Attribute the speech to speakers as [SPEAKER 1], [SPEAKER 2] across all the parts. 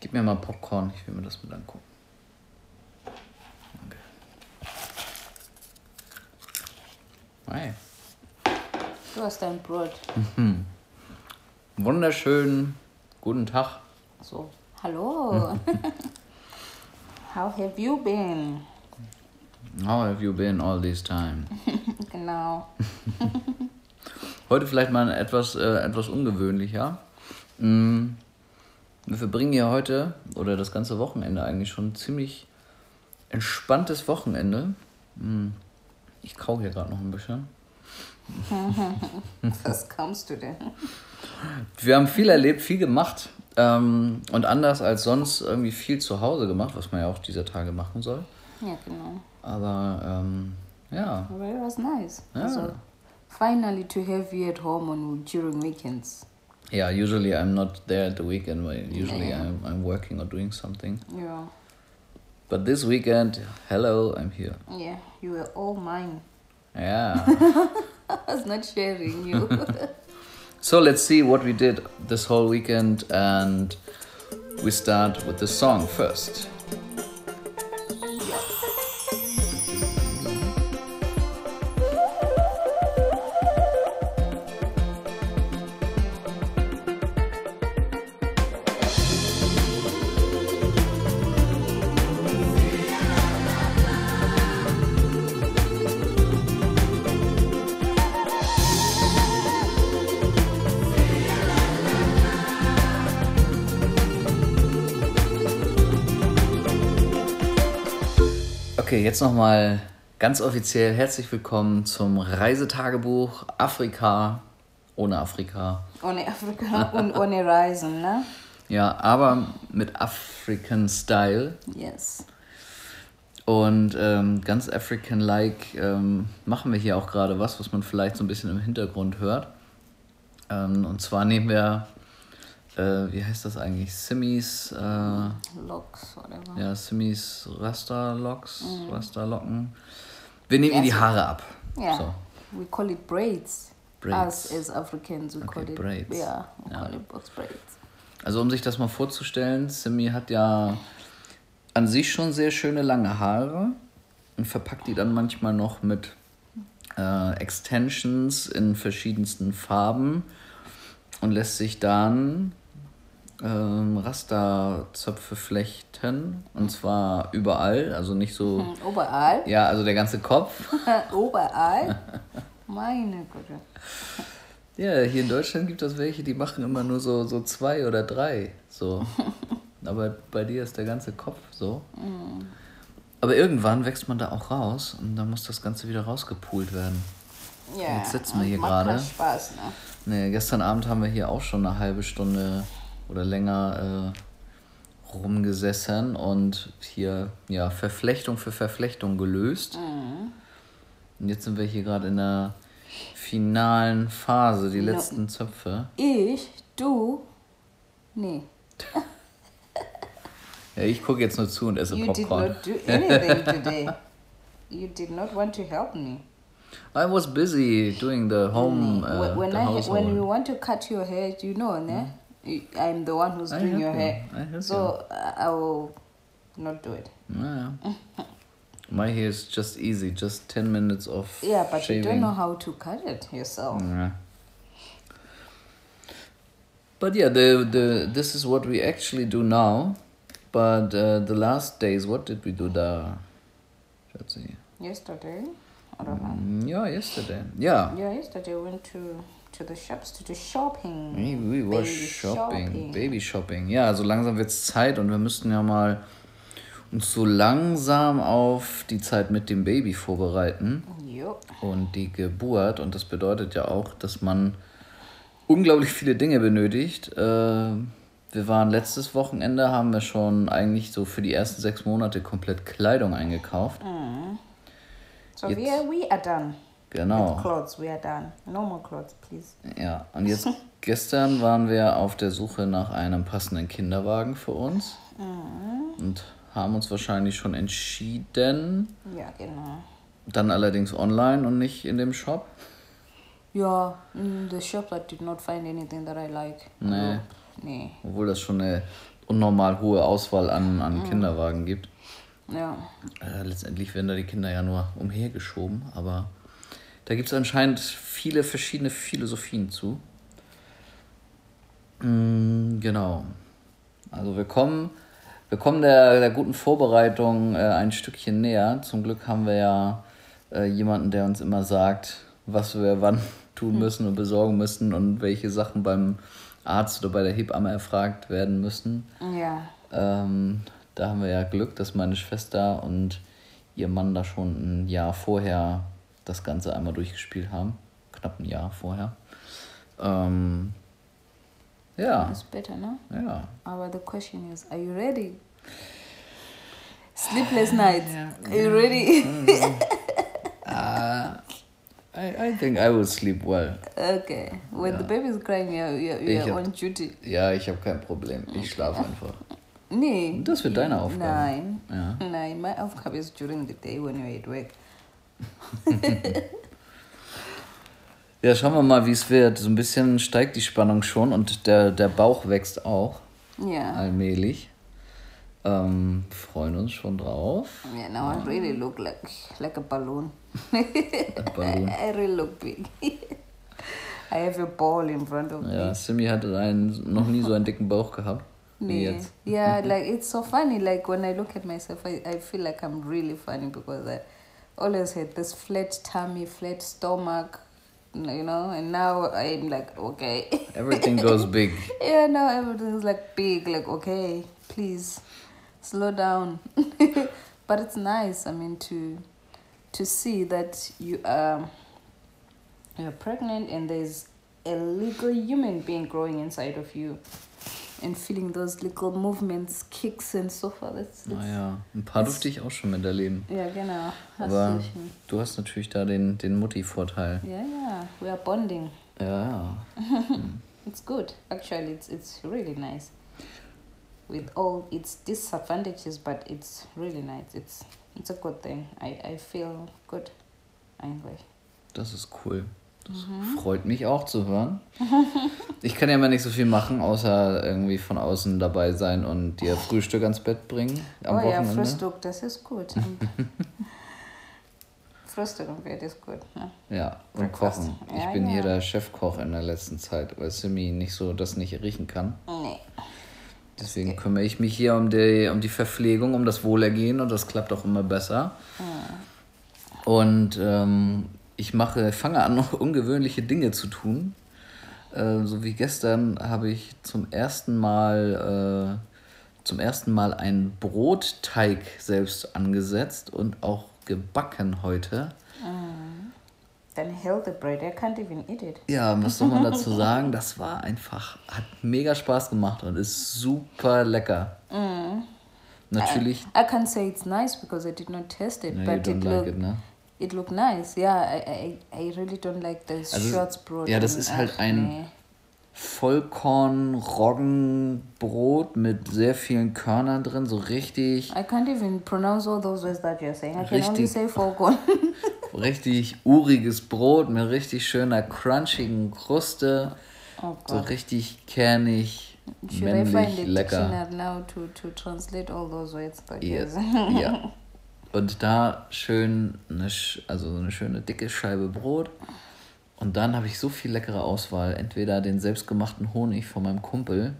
[SPEAKER 1] Gib mir mal Popcorn, ich will mir das mit angucken. Hi.
[SPEAKER 2] Du hast dein Brot.
[SPEAKER 1] Wunderschönen guten Tag.
[SPEAKER 2] So, hallo. How have you been?
[SPEAKER 1] How have you been all this time?
[SPEAKER 2] Genau.
[SPEAKER 1] Heute vielleicht mal etwas, äh, etwas ungewöhnlicher. Mm, Wir verbringen ja heute oder das ganze Wochenende eigentlich schon ein ziemlich entspanntes Wochenende. Mm, Ich kau hier gerade noch ein bisschen.
[SPEAKER 2] Was kommst du denn?
[SPEAKER 1] Wir haben viel erlebt, viel gemacht ähm, und anders als sonst irgendwie viel zu Hause gemacht, was man ja auch dieser Tage machen soll.
[SPEAKER 2] Ja, genau.
[SPEAKER 1] Aber ähm, ja,
[SPEAKER 2] Well, it was nice.
[SPEAKER 1] Ja.
[SPEAKER 2] Also, finally to have you at home on during weekends.
[SPEAKER 1] Yeah. Usually I'm not there at the weekend. but Usually
[SPEAKER 2] Yeah.
[SPEAKER 1] I'm, I'm working or doing something.
[SPEAKER 2] Yeah.
[SPEAKER 1] But this weekend, hello, I'm here.
[SPEAKER 2] Yeah, you were all mine.
[SPEAKER 1] Yeah.
[SPEAKER 2] I was not sharing you.
[SPEAKER 1] so let's see what we did this whole weekend, and we start with the song first. Okay, jetzt nochmal ganz offiziell herzlich willkommen zum Reisetagebuch Afrika ohne Afrika.
[SPEAKER 2] ohne Afrika und ohne Reisen, ne?
[SPEAKER 1] Ja, aber mit African Style
[SPEAKER 2] Yes.
[SPEAKER 1] und ähm, ganz African-like ähm, machen wir hier auch gerade was, was man vielleicht so ein bisschen im Hintergrund hört. Ähm, und zwar nehmen wir, äh, wie heißt das eigentlich? Simis, äh,
[SPEAKER 2] Locks, whatever.
[SPEAKER 1] ja, Simis Rasta-Locks, Rasta-Locken. Wir nehmen ihr die Haare ab.
[SPEAKER 2] Yeah.
[SPEAKER 1] So.
[SPEAKER 2] We call it braids.
[SPEAKER 1] Braids.
[SPEAKER 2] Us as Africans, we
[SPEAKER 1] Okay,
[SPEAKER 2] call it
[SPEAKER 1] braids.
[SPEAKER 2] Yeah, we
[SPEAKER 1] Ja.
[SPEAKER 2] call it braids.
[SPEAKER 1] Also um sich das mal vorzustellen, Simi hat ja an sich schon sehr schöne lange Haare und verpackt die dann manchmal noch mit äh, Extensions in verschiedensten Farben und lässt sich dann ähm, Rasterzöpfe flechten und zwar überall, also nicht so,
[SPEAKER 2] Hm, Überall.
[SPEAKER 1] ja, also der ganze Kopf.
[SPEAKER 2] Überall. Meine Güte.
[SPEAKER 1] Ja, hier in Deutschland gibt es welche, die machen immer nur so, so zwei oder drei. So. Aber bei dir ist der ganze Kopf so. Aber irgendwann wächst man da auch raus und dann muss das Ganze wieder rausgepult werden.
[SPEAKER 2] Ja.
[SPEAKER 1] Jetzt sitzen wir hier
[SPEAKER 2] macht
[SPEAKER 1] gerade.
[SPEAKER 2] Spaß, ne?
[SPEAKER 1] Nee, gestern Abend haben wir hier auch schon eine halbe Stunde oder länger äh, rumgesessen und hier ja Verflechtung für Verflechtung gelöst. Und jetzt sind wir hier gerade in der finalen Phase, die
[SPEAKER 2] No.
[SPEAKER 1] letzten Zöpfe.
[SPEAKER 2] Ich, du, nee.
[SPEAKER 1] Ja, ich gucke jetzt nur zu und esse
[SPEAKER 2] You did
[SPEAKER 1] Popcorn.
[SPEAKER 2] not do anything today. You did not want to help me.
[SPEAKER 1] I was busy doing the home, uh,
[SPEAKER 2] when
[SPEAKER 1] the
[SPEAKER 2] I when you want to cut your hair, you know, ne? You- I'm the one who's
[SPEAKER 1] I
[SPEAKER 2] doing your hair. So I will not do it.
[SPEAKER 1] Yeah. My hair is just easy, just 10 minutes of
[SPEAKER 2] Yeah, but
[SPEAKER 1] shaving.
[SPEAKER 2] you don't know how to cut it yourself.
[SPEAKER 1] Yeah. But yeah, the, the this is what we actually do now. But uh, the last days, what did we do da? Let's see.
[SPEAKER 2] Yesterday, I don't know.
[SPEAKER 1] Mm, yeah, yesterday. Yeah.
[SPEAKER 2] Yeah, yesterday we went to to the shops to do shopping.
[SPEAKER 1] We, we were
[SPEAKER 2] Baby
[SPEAKER 1] shopping,
[SPEAKER 2] shopping.
[SPEAKER 1] Baby Shopping. Ja, also langsam wird's Zeit und wir müssten ja mal uns so langsam auf die Zeit mit dem Baby vorbereiten
[SPEAKER 2] Jo.
[SPEAKER 1] und die Geburt. Und das bedeutet ja auch, dass man unglaublich viele Dinge benötigt. Äh, wir waren letztes Wochenende, haben wir schon eigentlich so für die ersten sechs Monate komplett Kleidung eingekauft.
[SPEAKER 2] So
[SPEAKER 1] Jetzt-
[SPEAKER 2] we are, we are done.
[SPEAKER 1] Genau.
[SPEAKER 2] With clothes, we are done. No more clothes, please.
[SPEAKER 1] Ja, und jetzt gestern waren wir auf der Suche nach einem passenden Kinderwagen für uns und haben uns wahrscheinlich schon entschieden,
[SPEAKER 2] Ja, genau.
[SPEAKER 1] dann allerdings online und nicht in dem Shop.
[SPEAKER 2] Yeah, in the shop I did not find anything that I like.
[SPEAKER 1] Nee.
[SPEAKER 2] Nee.
[SPEAKER 1] Obwohl das schon eine unnormal hohe Auswahl an, an Kinderwagen gibt.
[SPEAKER 2] Ja.
[SPEAKER 1] Äh, letztendlich werden da die Kinder ja nur umhergeschoben, aber da gibt es anscheinend viele verschiedene Philosophien zu. Mm, genau. Also wir kommen, wir kommen der, der guten Vorbereitung äh, ein Stückchen näher. Zum Glück haben wir ja äh, jemanden, der uns immer sagt, was wir wann tun müssen und besorgen müssen und welche Sachen beim Arzt oder bei der Hebamme erfragt werden müssen.
[SPEAKER 2] Ja.
[SPEAKER 1] Ähm, da haben wir ja Glück, dass meine Schwester und ihr Mann da schon ein Jahr vorher das Ganze einmal durchgespielt haben. Knapp ein Jahr vorher. Ähm, ja,
[SPEAKER 2] It's better, no?
[SPEAKER 1] ja.
[SPEAKER 2] Aber the question is, are you ready? Sleepless nights. Are you ready?
[SPEAKER 1] I, I think I will sleep well.
[SPEAKER 2] okay. When the baby is crying, you're, you're, you're
[SPEAKER 1] hab-
[SPEAKER 2] on duty.
[SPEAKER 1] Ja, ich habe kein Problem. Ich schlafe einfach.
[SPEAKER 2] Nee.
[SPEAKER 1] Das wird deine Aufgabe.
[SPEAKER 2] Nein.
[SPEAKER 1] Ja.
[SPEAKER 2] Nein, my Aufgabe is during the day when you're at work.
[SPEAKER 1] Ja, schauen wir mal, wie es wird. So ein bisschen steigt die Spannung schon und der, der Bauch wächst auch
[SPEAKER 2] Yeah.
[SPEAKER 1] allmählich. Ähm, freuen uns schon drauf.
[SPEAKER 2] Yeah, now I really look like like a balloon.
[SPEAKER 1] balloon.
[SPEAKER 2] I, really look big. I have a ball in front of
[SPEAKER 1] Ja,
[SPEAKER 2] me.
[SPEAKER 1] Simi hatte einen, noch nie so einen dicken Bauch gehabt. Wie
[SPEAKER 2] Yeah.
[SPEAKER 1] jetzt.
[SPEAKER 2] yeah, like it's so funny. Like when I look at myself, I, I feel like I'm really funny because I always had this flat tummy, flat stomach, you know, and now I'm like, okay.
[SPEAKER 1] Everything goes big.
[SPEAKER 2] yeah, now everything's like big, like, okay, please slow down. but it's nice, I mean, to to see that you are you're pregnant and there's a little human being growing inside of you and feeling those little movements, kicks and so forth. That's, that's
[SPEAKER 1] Naja, ein paar durfte ich auch schon miterleben.
[SPEAKER 2] ja, genau. Hast
[SPEAKER 1] Aber
[SPEAKER 2] du schon.
[SPEAKER 1] du hast natürlich da den, den Mutti-Vorteil.
[SPEAKER 2] Yeah, yeah. We are bonding.
[SPEAKER 1] Ja, ja.
[SPEAKER 2] It's good. Actually, it's it's really nice. With all its disadvantages, but it's really nice. It's it's a good thing. I I feel good. Eigentlich.
[SPEAKER 1] Das ist cool. Das
[SPEAKER 2] Mhm.
[SPEAKER 1] freut mich auch zu hören. Ich kann ja immer nicht so viel machen, außer irgendwie von außen dabei sein und dir Frühstück ans Bett bringen am
[SPEAKER 2] oh ja,
[SPEAKER 1] Wochenende.
[SPEAKER 2] Frühstück, das ist gut. Frühstück im Bett ist gut. Ne?
[SPEAKER 1] Ja, und
[SPEAKER 2] Breakfast.
[SPEAKER 1] kochen. Ich
[SPEAKER 2] Ja,
[SPEAKER 1] bin
[SPEAKER 2] ja.
[SPEAKER 1] hier der Chefkoch in der letzten Zeit, weil Simi nicht so das nicht riechen kann.
[SPEAKER 2] Nee.
[SPEAKER 1] Deswegen kümmere ich mich hier um die, um die Verpflegung, um das Wohlergehen und das klappt auch immer besser. Und ähm, ich mache, fange an, noch ungewöhnliche Dinge zu tun. Äh, so wie gestern habe ich zum ersten Mal äh, zum ersten Mal einen Brotteig selbst angesetzt und auch gebacken heute.
[SPEAKER 2] Then healthy bread, I can't even eat it.
[SPEAKER 1] Ja, was soll man dazu sagen? Das war einfach, hat mega Spaß gemacht und ist super lecker. Natürlich,
[SPEAKER 2] I can't say it's nice because I did not taste it,
[SPEAKER 1] no,
[SPEAKER 2] but it
[SPEAKER 1] like
[SPEAKER 2] looked
[SPEAKER 1] it, ne?
[SPEAKER 2] It looked nice. Yeah, I I, I really don't like the
[SPEAKER 1] Also,
[SPEAKER 2] Schwarzbrot.
[SPEAKER 1] ja, das ist halt
[SPEAKER 2] ach,
[SPEAKER 1] ein-
[SPEAKER 2] nee.
[SPEAKER 1] Vollkorn-Roggenbrot mit sehr vielen Körnern drin, so richtig,
[SPEAKER 2] I can't even pronounce all those words that you're saying. I can only
[SPEAKER 1] Richtig.
[SPEAKER 2] say Falcon.
[SPEAKER 1] richtig uriges Brot mit richtig schöner crunchigen Kruste,
[SPEAKER 2] oh
[SPEAKER 1] so richtig kernig,
[SPEAKER 2] Should I find
[SPEAKER 1] männlich, lecker.
[SPEAKER 2] now to, to translate all those words that saying?
[SPEAKER 1] ja. Und da schön, eine, also so eine schöne dicke Scheibe Brot. Und dann habe ich so viel leckere Auswahl. Entweder den selbstgemachten Honig von meinem Kumpel,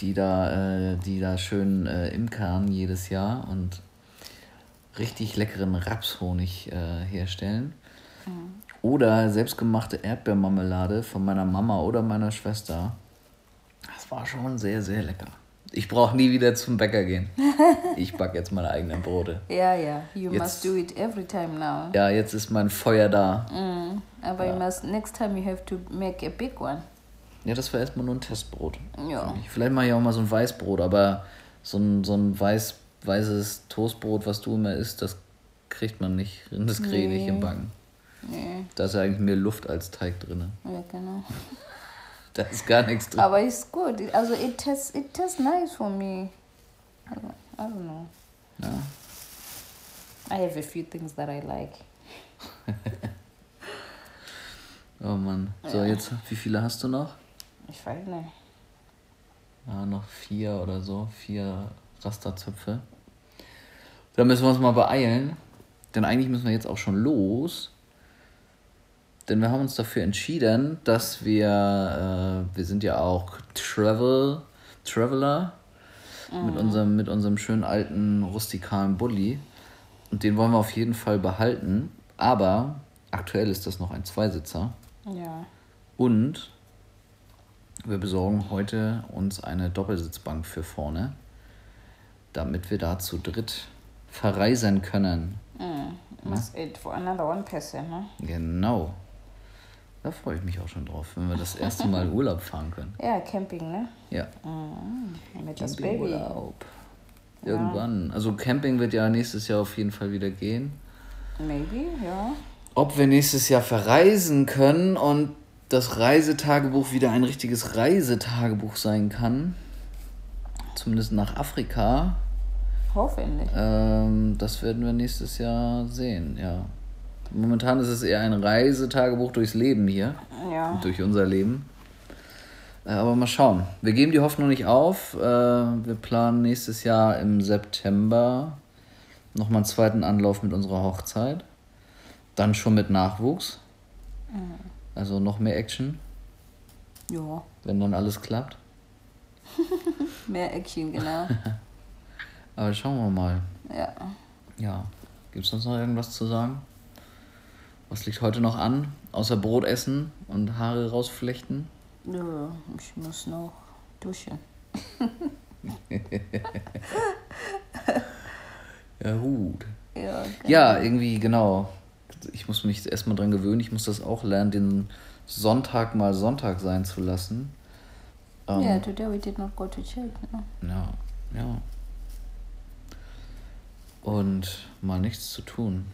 [SPEAKER 1] die da, äh, die da schön äh, imkern jedes Jahr und richtig leckeren Rapshonig äh, herstellen. Oder selbstgemachte Erdbeermarmelade von meiner Mama oder meiner Schwester. Das war schon sehr, sehr lecker. Ich brauche nie wieder zum Bäcker gehen. Ich backe jetzt meine eigenen Brote.
[SPEAKER 2] Yeah, yeah. You
[SPEAKER 1] Jetzt-
[SPEAKER 2] must do it every time now.
[SPEAKER 1] Ja, jetzt ist mein Feuer da.
[SPEAKER 2] Mm. Uh, But you must next time you have to make a big one.
[SPEAKER 1] Ja, das war erstmal nur ein Testbrot.
[SPEAKER 2] Ja.
[SPEAKER 1] Vielleicht mache ich auch mal so ein Weißbrot, aber so ein, so ein weiß, weißes Toastbrot, was du immer isst, das kriegt man nicht, das kriege ich nicht im Backen.
[SPEAKER 2] Nee.
[SPEAKER 1] Da ist eigentlich mehr Luft als Teig drin.
[SPEAKER 2] Ja, genau.
[SPEAKER 1] Da ist gar nichts drin.
[SPEAKER 2] Aber it's good. It- Also it tastes it tastes nice for me. I don't, I don't know.
[SPEAKER 1] Ja.
[SPEAKER 2] I have a few things that I like.
[SPEAKER 1] Oh Mann. So,
[SPEAKER 2] Ja.
[SPEAKER 1] jetzt, wie viele hast du noch?
[SPEAKER 2] Ich weiß nicht.
[SPEAKER 1] Ja, noch vier oder so. Vier Rasterzöpfe. Da müssen wir uns mal beeilen. Denn eigentlich müssen wir jetzt auch schon los. Denn wir haben uns dafür entschieden, dass wir, äh, wir sind ja auch Travel, Traveler mit, unserem, mit unserem schönen alten rustikalen Bulli. Und den wollen wir auf jeden Fall behalten. Aber aktuell ist das noch ein Zweisitzer.
[SPEAKER 2] Ja.
[SPEAKER 1] Und wir besorgen heute uns eine Doppelsitzbank für vorne, damit wir da zu dritt verreisen können.
[SPEAKER 2] Must eat for another one person, ne?
[SPEAKER 1] Genau. Da freue ich mich auch schon drauf, wenn wir das erste Mal Urlaub fahren können.
[SPEAKER 2] Ja, Camping, ne?
[SPEAKER 1] Ja.
[SPEAKER 2] Mit das Baby.
[SPEAKER 1] Campingurlaub. Irgendwann. Also Camping wird ja nächstes Jahr auf jeden Fall wieder gehen.
[SPEAKER 2] Maybe, ja.
[SPEAKER 1] Ob wir nächstes Jahr verreisen können und das Reisetagebuch wieder ein richtiges Reisetagebuch sein kann, zumindest nach Afrika,
[SPEAKER 2] Hoffentlich.
[SPEAKER 1] ähm, das werden wir nächstes Jahr sehen, ja. Momentan ist es eher ein Reisetagebuch durchs Leben hier,
[SPEAKER 2] Ja.
[SPEAKER 1] durch unser Leben. Äh, aber mal schauen. Wir geben die Hoffnung nicht auf. Äh, wir planen nächstes Jahr im September nochmal einen zweiten Anlauf mit unserer Hochzeit. Dann schon mit Nachwuchs. Also noch mehr Action,
[SPEAKER 2] Ja.
[SPEAKER 1] wenn dann alles klappt.
[SPEAKER 2] Mehr Action, genau.
[SPEAKER 1] Aber schauen wir mal.
[SPEAKER 2] ja.
[SPEAKER 1] Ja. Gibt es sonst noch irgendwas zu sagen? Was liegt heute noch an? Außer Brot essen und Haare rausflechten?
[SPEAKER 2] ja. Ich muss noch duschen.
[SPEAKER 1] Ja, gut.
[SPEAKER 2] Ja,
[SPEAKER 1] Ja, irgendwie, genau. Ich muss mich erstmal dran gewöhnen. Ich muss das auch lernen, den Sonntag mal Sonntag sein zu lassen. Ähm,
[SPEAKER 2] Yeah, today we did not go to church. No.
[SPEAKER 1] Ja, ja. Und mal nichts zu tun.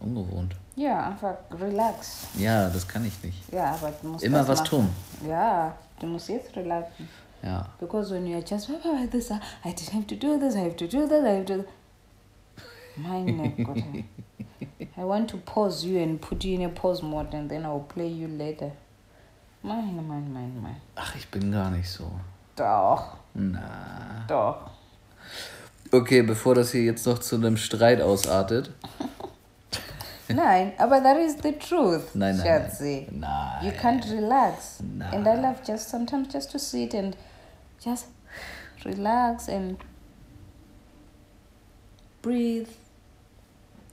[SPEAKER 1] Ungewohnt.
[SPEAKER 2] Ja, einfach relax.
[SPEAKER 1] Ja, das kann ich nicht.
[SPEAKER 2] Ja, aber du musst
[SPEAKER 1] Immer was
[SPEAKER 2] machen.
[SPEAKER 1] tun.
[SPEAKER 2] Ja, du musst jetzt relaxen.
[SPEAKER 1] Ja.
[SPEAKER 2] Because when you're just "Oh, this, I have to do this, I have to do that, I have to. Meine Güte. I want to pause you and put you in a pause mode and then I'll play you later. Meine, mein, mein, mein.
[SPEAKER 1] Ach, ich bin gar nicht so.
[SPEAKER 2] Doch,
[SPEAKER 1] Na.
[SPEAKER 2] doch.
[SPEAKER 1] Okay, bevor das hier jetzt noch zu einem Streit ausartet.
[SPEAKER 2] Nein, aber that is the truth.
[SPEAKER 1] Nein, nein,
[SPEAKER 2] Schatzi.
[SPEAKER 1] nein.
[SPEAKER 2] You can't relax.
[SPEAKER 1] Nein.
[SPEAKER 2] And I love just sometimes just to sit and just relax and breathe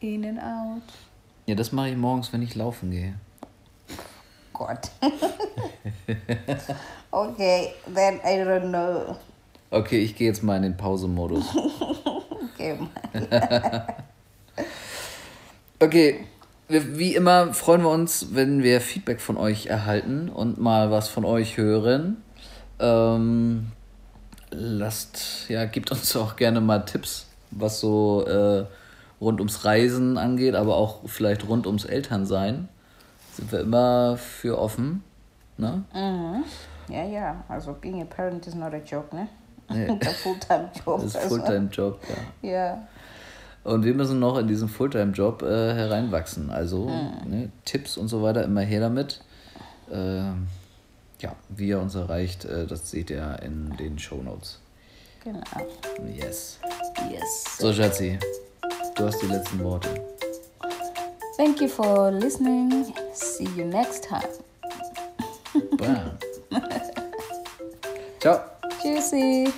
[SPEAKER 2] in and out.
[SPEAKER 1] Ja, das mache ich morgens, wenn ich laufen gehe.
[SPEAKER 2] God. okay, then I don't know.
[SPEAKER 1] Okay, ich gehe jetzt mal in den Pausemodus.
[SPEAKER 2] Okay.
[SPEAKER 1] Okay, wie immer freuen wir uns, wenn wir Feedback von euch erhalten und mal was von euch hören. Ähm, lasst, ja, gebt uns auch gerne mal Tipps, was so äh, rund ums Reisen angeht, aber auch vielleicht rund ums Elternsein. Sind wir immer für offen. Ne?
[SPEAKER 2] Mhm. Ja, ja. Also being a parent is not a joke, ne?
[SPEAKER 1] Nee.
[SPEAKER 2] A full-time job.
[SPEAKER 1] Das ist
[SPEAKER 2] also.
[SPEAKER 1] Fulltime-Job, ja.
[SPEAKER 2] Ja.
[SPEAKER 1] Und wir müssen noch in diesen Fulltime-Job äh, hereinwachsen. Also ne, Tipps und so weiter immer her damit. Ähm, ja, wie ihr uns erreicht, äh, das seht ihr in den Show Notes.
[SPEAKER 2] Genau.
[SPEAKER 1] Yes.
[SPEAKER 2] Yes.
[SPEAKER 1] So, Schatzi, du hast die letzten Worte.
[SPEAKER 2] Thank you for listening. See you next time.
[SPEAKER 1] Bam. Ciao.
[SPEAKER 2] Tschüssi.